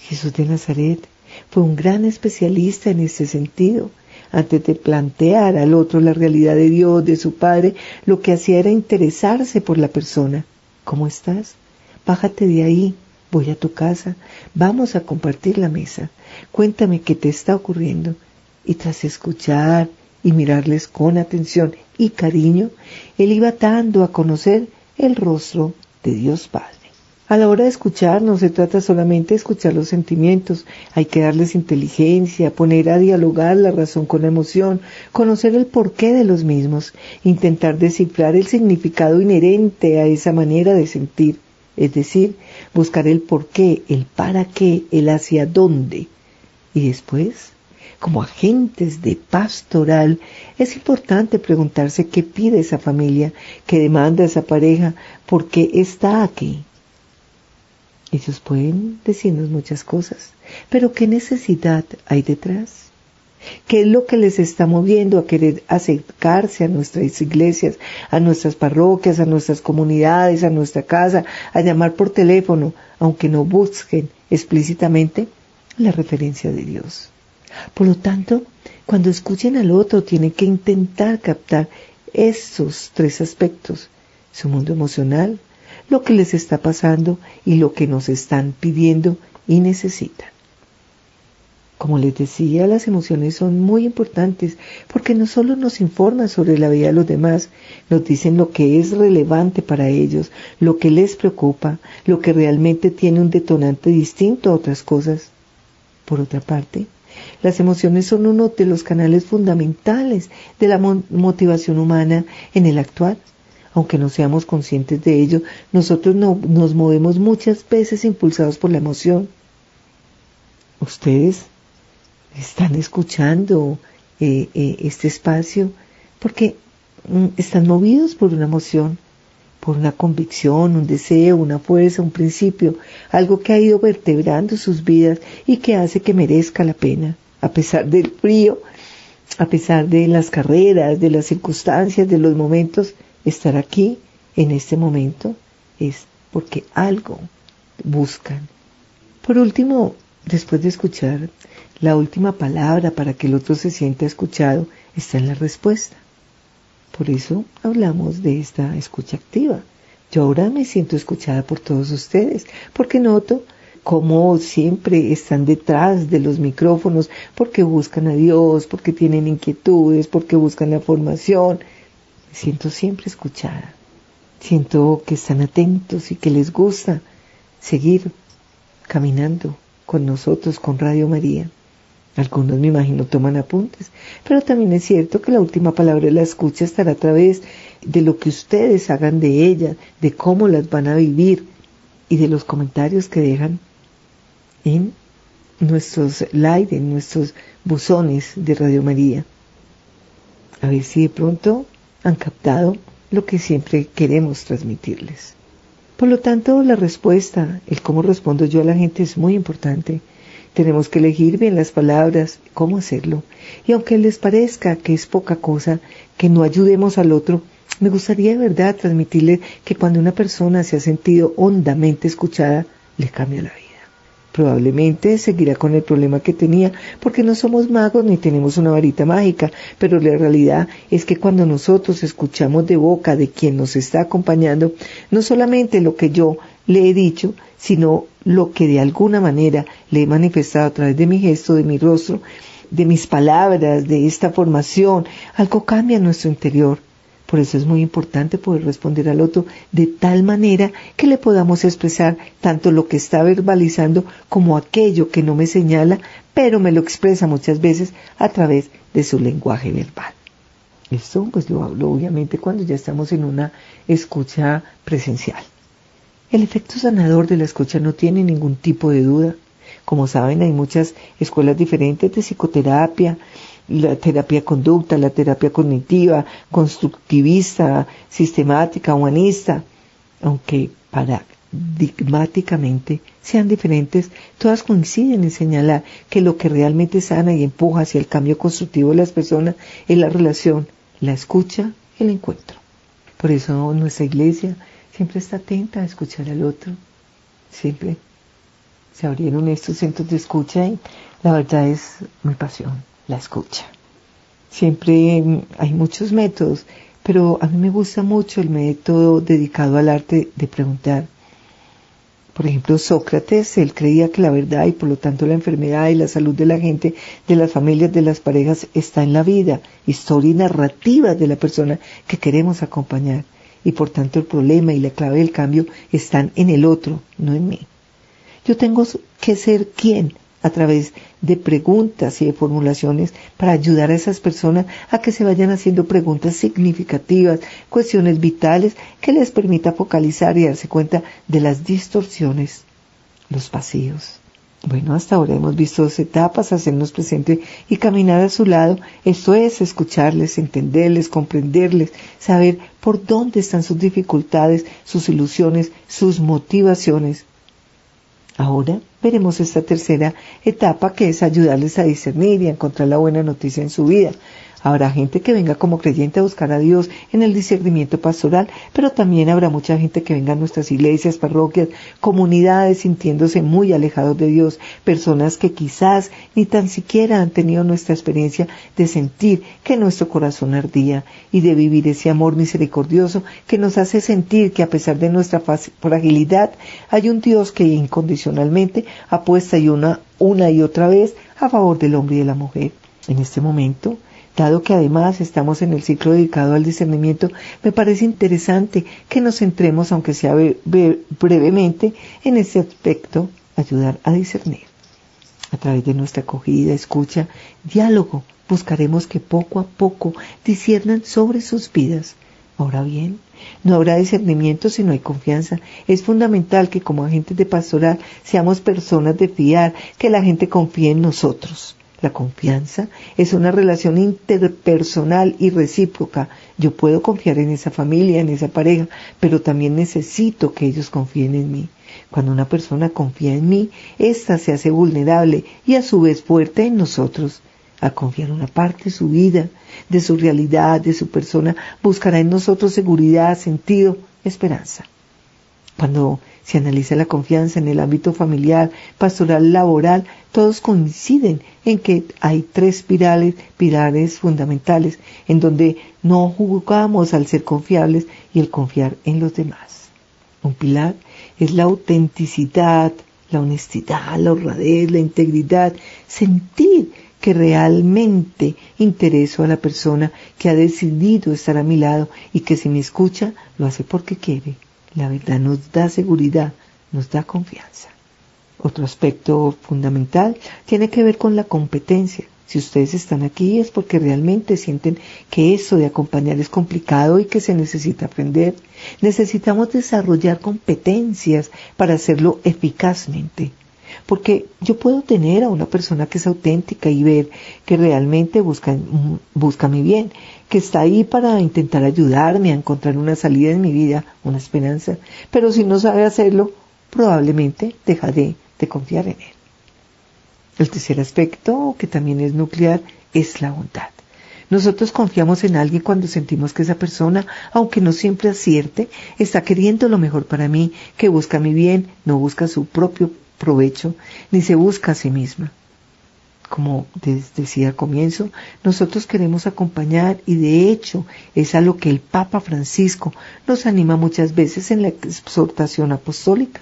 Jesús de Nazaret fue un gran especialista en este sentido. Antes de plantear al otro la realidad de Dios, de su Padre, lo que hacía era interesarse por la persona. ¿Cómo estás? Bájate de ahí, voy a tu casa, vamos a compartir la mesa. Cuéntame qué te está ocurriendo. Y tras escuchar y mirarles con atención y cariño, él iba dando a conocer el rostro de Dios Padre. A la hora de escuchar no se trata solamente de escuchar los sentimientos, hay que darles inteligencia, poner a dialogar la razón con la emoción, conocer el porqué de los mismos, intentar descifrar el significado inherente a esa manera de sentir, es decir, buscar el porqué, el para qué, el hacia dónde. Y después como agentes de pastoral, es importante preguntarse qué pide esa familia, qué demanda esa pareja, por qué está aquí. Ellos pueden decirnos muchas cosas, pero ¿qué necesidad hay detrás? ¿Qué es lo que les está moviendo a querer acercarse a nuestras iglesias, a nuestras parroquias, a nuestras comunidades, a nuestra casa, a llamar por teléfono, aunque no busquen explícitamente la referencia de Dios? Por lo tanto, cuando escuchen al otro, tienen que intentar captar esos tres aspectos, su mundo emocional, lo que les está pasando y lo que nos están pidiendo y necesitan. Como les decía, las emociones son muy importantes porque no solo nos informan sobre la vida de los demás, nos dicen lo que es relevante para ellos, lo que les preocupa, lo que realmente tiene un detonante distinto a otras cosas. Por otra parte, las emociones son uno de los canales fundamentales de la motivación humana en el actual. Aunque no seamos conscientes de ello, nosotros no, nos movemos muchas veces impulsados por la emoción. Ustedes están escuchando eh, eh, este espacio porque mm, están movidos por una emoción, por una convicción, un deseo, una fuerza, un principio, algo que ha ido vertebrando sus vidas y que hace que merezca la pena, a pesar del frío, a pesar de las carreras, de las circunstancias, de los momentos, estar aquí en este momento es porque algo buscan. Por último, después de escuchar la última palabra para que el otro se sienta escuchado está en la respuesta. Por eso hablamos de esta escucha activa. Yo ahora me siento escuchada por todos ustedes, porque noto cómo siempre están detrás de los micrófonos, porque buscan a Dios, porque tienen inquietudes, porque buscan la formación. Siento siempre escuchada. Siento que están atentos y que les gusta seguir caminando con nosotros, con Radio María. Algunos me imagino toman apuntes, pero también es cierto que la última palabra de la escucha estará a través de lo que ustedes hagan de ella, de cómo las van a vivir y de los comentarios que dejan en nuestros likes, en nuestros buzones de Radio María. A ver si de pronto han captado lo que siempre queremos transmitirles. Por lo tanto, la respuesta, el cómo respondo yo a la gente es muy importante tenemos que elegir bien las palabras, cómo hacerlo. Y aunque les parezca que es poca cosa, que no ayudemos al otro, me gustaría de verdad transmitirle que cuando una persona se ha sentido hondamente escuchada, le cambia la vida. Probablemente seguirá con el problema que tenía porque no somos magos ni tenemos una varita mágica, pero la realidad es que cuando nosotros escuchamos de boca de quien nos está acompañando, no solamente lo que yo le he dicho, sino lo que de alguna manera le he manifestado a través de mi gesto, de mi rostro, de mis palabras, de esta formación, algo cambia en nuestro interior. Por eso es muy importante poder responder al otro de tal manera que le podamos expresar tanto lo que está verbalizando como aquello que no me señala, pero me lo expresa muchas veces a través de su lenguaje verbal. Esto pues lo hablo obviamente cuando ya estamos en una escucha presencial. El efecto sanador de la escucha no tiene ningún tipo de duda. Como saben, hay muchas escuelas diferentes de psicoterapia, la terapia conducta, la terapia cognitiva, constructivista, sistemática, humanista, aunque paradigmáticamente sean diferentes, todas coinciden en señalar que lo que realmente sana y empuja hacia el cambio constructivo de las personas es la relación, la escucha el encuentro. Por eso nuestra iglesia siempre está atenta a escuchar al otro, siempre se abrieron estos centros de escucha y la verdad es mi pasión, la escucha. Siempre hay muchos métodos, pero a mí me gusta mucho el método dedicado al arte de preguntar. Por ejemplo, Sócrates, él creía que la verdad y por lo tanto la enfermedad y la salud de la gente, de las familias, de las parejas, está en la vida, historia y narrativa de la persona que queremos acompañar y por tanto el problema y la clave del cambio están en el otro, no en mí. Yo tengo que ser quien a través de preguntas y de formulaciones para ayudar a esas personas a que se vayan haciendo preguntas significativas, cuestiones vitales que les permita focalizar y darse cuenta de las distorsiones, los vacíos. Bueno, hasta ahora hemos visto dos etapas, hacernos presente y caminar a su lado. Esto es escucharles, entenderles, comprenderles, saber por dónde están sus dificultades, sus ilusiones, sus motivaciones. Ahora veremos esta tercera etapa que es ayudarles a discernir y a encontrar la buena noticia en su vida. Habrá gente que venga como creyente a buscar a Dios en el discernimiento pastoral, pero también habrá mucha gente que venga a nuestras iglesias, parroquias, comunidades sintiéndose muy alejados de Dios, personas que quizás ni tan siquiera han tenido nuestra experiencia de sentir que nuestro corazón ardía y de vivir ese amor misericordioso que nos hace sentir que a pesar de nuestra fragilidad hay un Dios que incondicionalmente apuesta y una, una y otra vez a favor del hombre y de la mujer. En este momento, Dado que además estamos en el ciclo dedicado al discernimiento, me parece interesante que nos centremos, aunque sea brevemente, en este aspecto, ayudar a discernir. A través de nuestra acogida, escucha, diálogo, buscaremos que poco a poco disciernan sobre sus vidas. Ahora bien, no habrá discernimiento si no hay confianza. Es fundamental que como agentes de pastoral seamos personas de fiar, que la gente confíe en nosotros. La confianza es una relación interpersonal y recíproca. Yo puedo confiar en esa familia, en esa pareja, pero también necesito que ellos confíen en mí. Cuando una persona confía en mí, ésta se hace vulnerable y a su vez fuerte en nosotros. Al confiar una parte de su vida, de su realidad, de su persona, buscará en nosotros seguridad, sentido, esperanza. Cuando se analiza la confianza en el ámbito familiar, pastoral, laboral, todos coinciden en que hay tres pilares, pilares fundamentales en donde no jugamos al ser confiables y el confiar en los demás. Un pilar es la autenticidad, la honestidad, la honradez, la integridad, sentir que realmente intereso a la persona que ha decidido estar a mi lado y que si me escucha lo hace porque quiere. La verdad nos da seguridad, nos da confianza. Otro aspecto fundamental tiene que ver con la competencia. Si ustedes están aquí es porque realmente sienten que eso de acompañar es complicado y que se necesita aprender. Necesitamos desarrollar competencias para hacerlo eficazmente. Porque yo puedo tener a una persona que es auténtica y ver que realmente busca, busca mi bien, que está ahí para intentar ayudarme a encontrar una salida en mi vida, una esperanza. Pero si no sabe hacerlo, probablemente dejaré de confiar en Él. El tercer aspecto, que también es nuclear, es la bondad. Nosotros confiamos en alguien cuando sentimos que esa persona, aunque no siempre acierte, está queriendo lo mejor para mí, que busca mi bien, no busca su propio provecho, ni se busca a sí misma. Como decía al comienzo, nosotros queremos acompañar y de hecho es a lo que el Papa Francisco nos anima muchas veces en la exhortación apostólica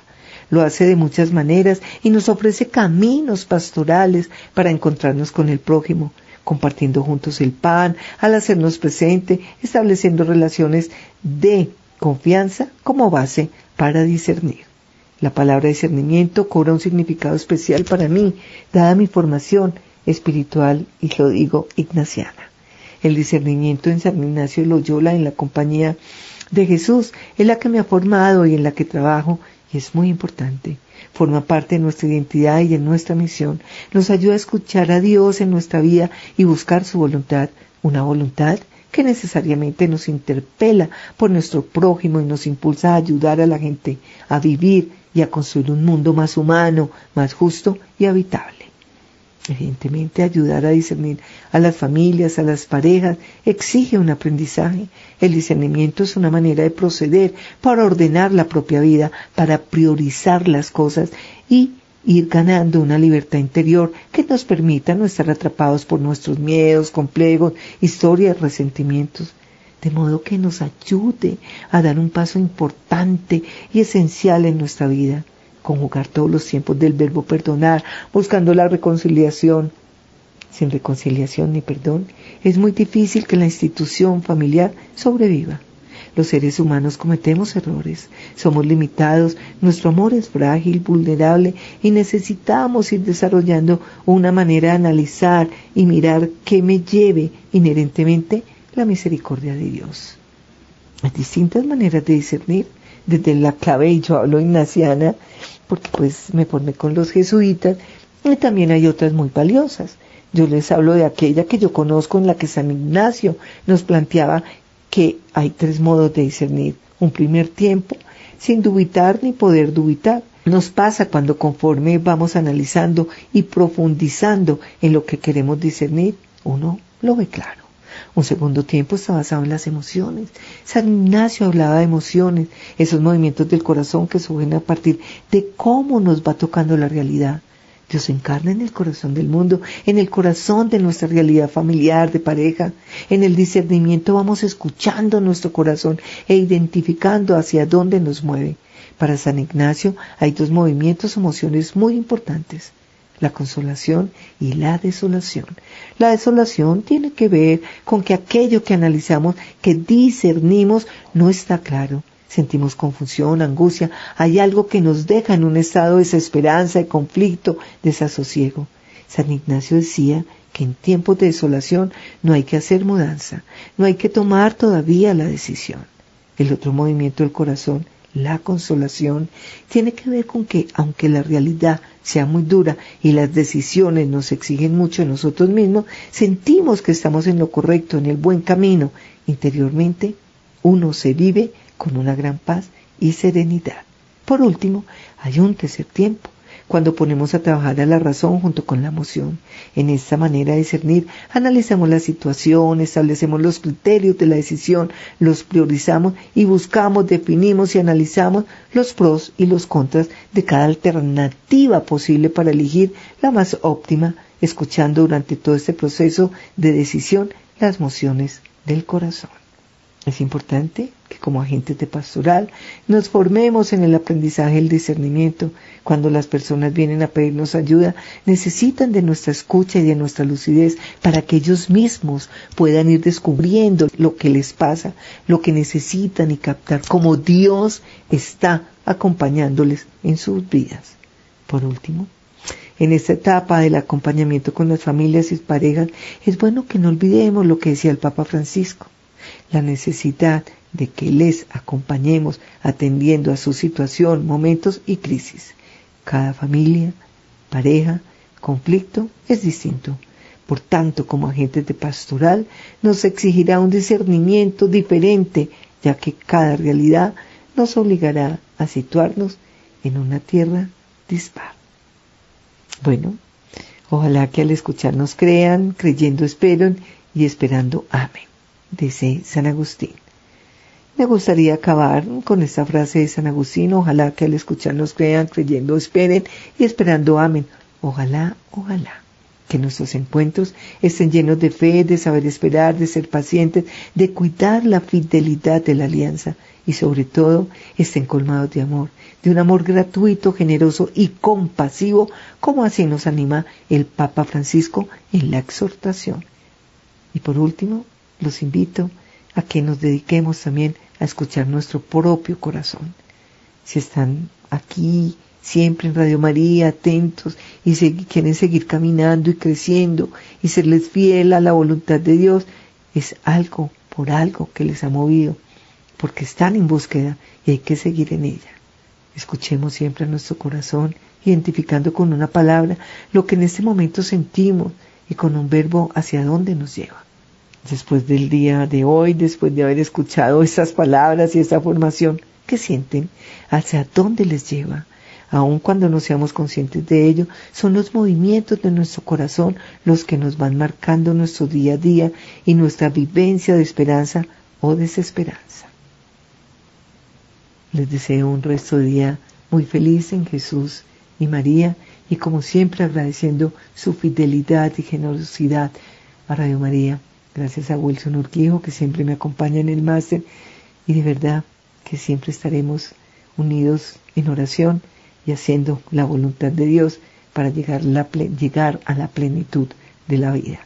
lo hace de muchas maneras y nos ofrece caminos pastorales para encontrarnos con el prójimo, compartiendo juntos el pan, al hacernos presente, estableciendo relaciones de confianza como base para discernir. La palabra discernimiento cobra un significado especial para mí, dada mi formación espiritual y lo digo ignaciana. El discernimiento en San Ignacio Loyola en la compañía de Jesús es la que me ha formado y en la que trabajo y es muy importante. Forma parte de nuestra identidad y de nuestra misión. Nos ayuda a escuchar a Dios en nuestra vida y buscar su voluntad, una voluntad que necesariamente nos interpela por nuestro prójimo y nos impulsa a ayudar a la gente a vivir y a construir un mundo más humano, más justo y habitable. Evidentemente, ayudar a discernir a las familias, a las parejas, exige un aprendizaje. El discernimiento es una manera de proceder para ordenar la propia vida, para priorizar las cosas y ir ganando una libertad interior que nos permita no estar atrapados por nuestros miedos, complejos, historias, resentimientos, de modo que nos ayude a dar un paso importante y esencial en nuestra vida conjugar todos los tiempos del verbo perdonar, buscando la reconciliación. Sin reconciliación ni perdón, es muy difícil que la institución familiar sobreviva. Los seres humanos cometemos errores, somos limitados, nuestro amor es frágil, vulnerable y necesitamos ir desarrollando una manera de analizar y mirar que me lleve inherentemente la misericordia de Dios. Hay distintas maneras de discernir desde la clave, y yo hablo ignaciana, porque pues me formé con los jesuitas, y también hay otras muy valiosas. Yo les hablo de aquella que yo conozco en la que San Ignacio nos planteaba que hay tres modos de discernir. Un primer tiempo, sin dubitar ni poder dubitar, Nos pasa cuando conforme vamos analizando y profundizando en lo que queremos discernir, uno lo ve claro. Un segundo tiempo está basado en las emociones. San Ignacio hablaba de emociones, esos movimientos del corazón que suben a partir de cómo nos va tocando la realidad. Dios encarna en el corazón del mundo, en el corazón de nuestra realidad familiar, de pareja. En el discernimiento vamos escuchando nuestro corazón e identificando hacia dónde nos mueve. Para San Ignacio hay dos movimientos, emociones muy importantes la consolación y la desolación. La desolación tiene que ver con que aquello que analizamos, que discernimos, no está claro. Sentimos confusión, angustia, hay algo que nos deja en un estado de desesperanza, de conflicto, desasosiego. San Ignacio decía que en tiempos de desolación no hay que hacer mudanza, no hay que tomar todavía la decisión. El otro movimiento del corazón la consolación tiene que ver con que, aunque la realidad sea muy dura y las decisiones nos exigen mucho de nosotros mismos, sentimos que estamos en lo correcto, en el buen camino. Interiormente, uno se vive con una gran paz y serenidad. Por último, hay un tercer tiempo, cuando ponemos a trabajar a la razón junto con la emoción. En esta manera de discernir, analizamos la situación, establecemos los criterios de la decisión, los priorizamos y buscamos, definimos y analizamos los pros y los contras de cada alternativa posible para elegir la más óptima, escuchando durante todo este proceso de decisión las emociones del corazón. Es importante que como agentes de pastoral nos formemos en el aprendizaje del discernimiento. Cuando las personas vienen a pedirnos ayuda, necesitan de nuestra escucha y de nuestra lucidez para que ellos mismos puedan ir descubriendo lo que les pasa, lo que necesitan y captar cómo Dios está acompañándoles en sus vidas. Por último, en esta etapa del acompañamiento con las familias y parejas, es bueno que no olvidemos lo que decía el Papa Francisco la necesidad de que les acompañemos atendiendo a su situación, momentos y crisis. Cada familia, pareja, conflicto es distinto. Por tanto, como agentes de pastoral, nos exigirá un discernimiento diferente, ya que cada realidad nos obligará a situarnos en una tierra dispar. Bueno, ojalá que al escucharnos crean, creyendo esperen y esperando amen dice San Agustín. Me gustaría acabar con esta frase de San Agustín, ojalá que al escucharnos crean, creyendo esperen y esperando amen. Ojalá, ojalá que nuestros encuentros estén llenos de fe, de saber esperar, de ser pacientes, de cuidar la fidelidad de la alianza y sobre todo estén colmados de amor, de un amor gratuito, generoso y compasivo, como así nos anima el Papa Francisco en la exhortación. Y por último, los invito a que nos dediquemos también a escuchar nuestro propio corazón. Si están aquí siempre en Radio María, atentos y quieren seguir caminando y creciendo y serles fiel a la voluntad de Dios, es algo por algo que les ha movido, porque están en búsqueda y hay que seguir en ella. Escuchemos siempre a nuestro corazón, identificando con una palabra lo que en este momento sentimos y con un verbo hacia dónde nos lleva después del día de hoy, después de haber escuchado estas palabras y esta formación, ¿qué sienten? ¿Hacia dónde les lleva? Aun cuando no seamos conscientes de ello, son los movimientos de nuestro corazón los que nos van marcando nuestro día a día y nuestra vivencia de esperanza o desesperanza. Les deseo un resto de día muy feliz en Jesús y María y como siempre agradeciendo su fidelidad y generosidad a Radio María Gracias a Wilson Urquijo que siempre me acompaña en el máster y de verdad que siempre estaremos unidos en oración y haciendo la voluntad de Dios para llegar, llegar a la plenitud de la vida.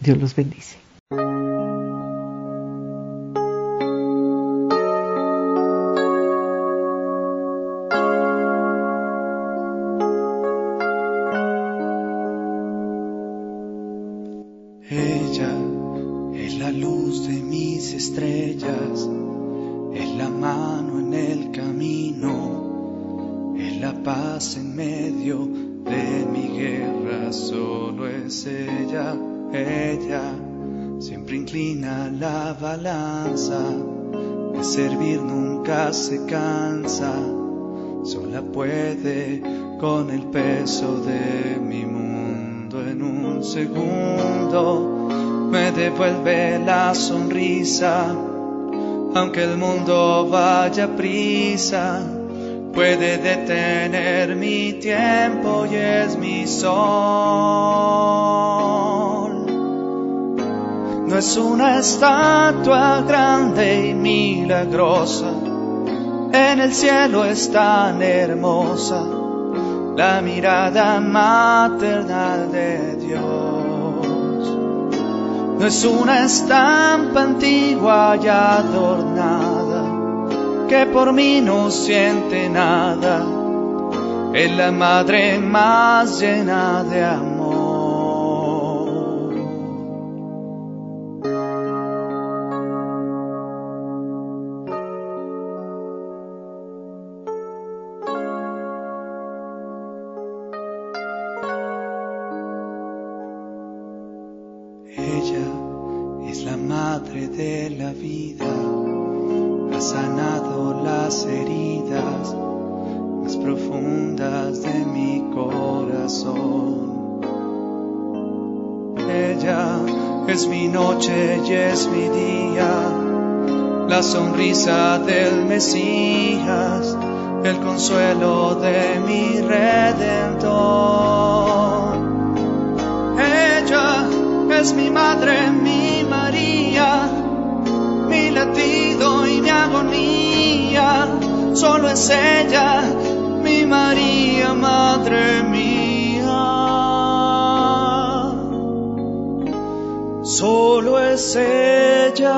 Dios los bendice. Balanza, de servir nunca se cansa, sola puede con el peso de mi mundo en un segundo. Me devuelve la sonrisa, aunque el mundo vaya prisa. Puede detener mi tiempo y es mi sol. No es una estatua grande y milagrosa, en el cielo es tan hermosa la mirada maternal de Dios. No es una estampa antigua y adornada que por mí no siente nada, es la madre más llena de amor. Ella es la madre de la vida, es mi noche y es mi día, la sonrisa del Mesías, el consuelo de mi redentor. Ella es mi madre, mi María, mi latido y mi agonía. Solo es ella, mi María, madre mía. solo es ella.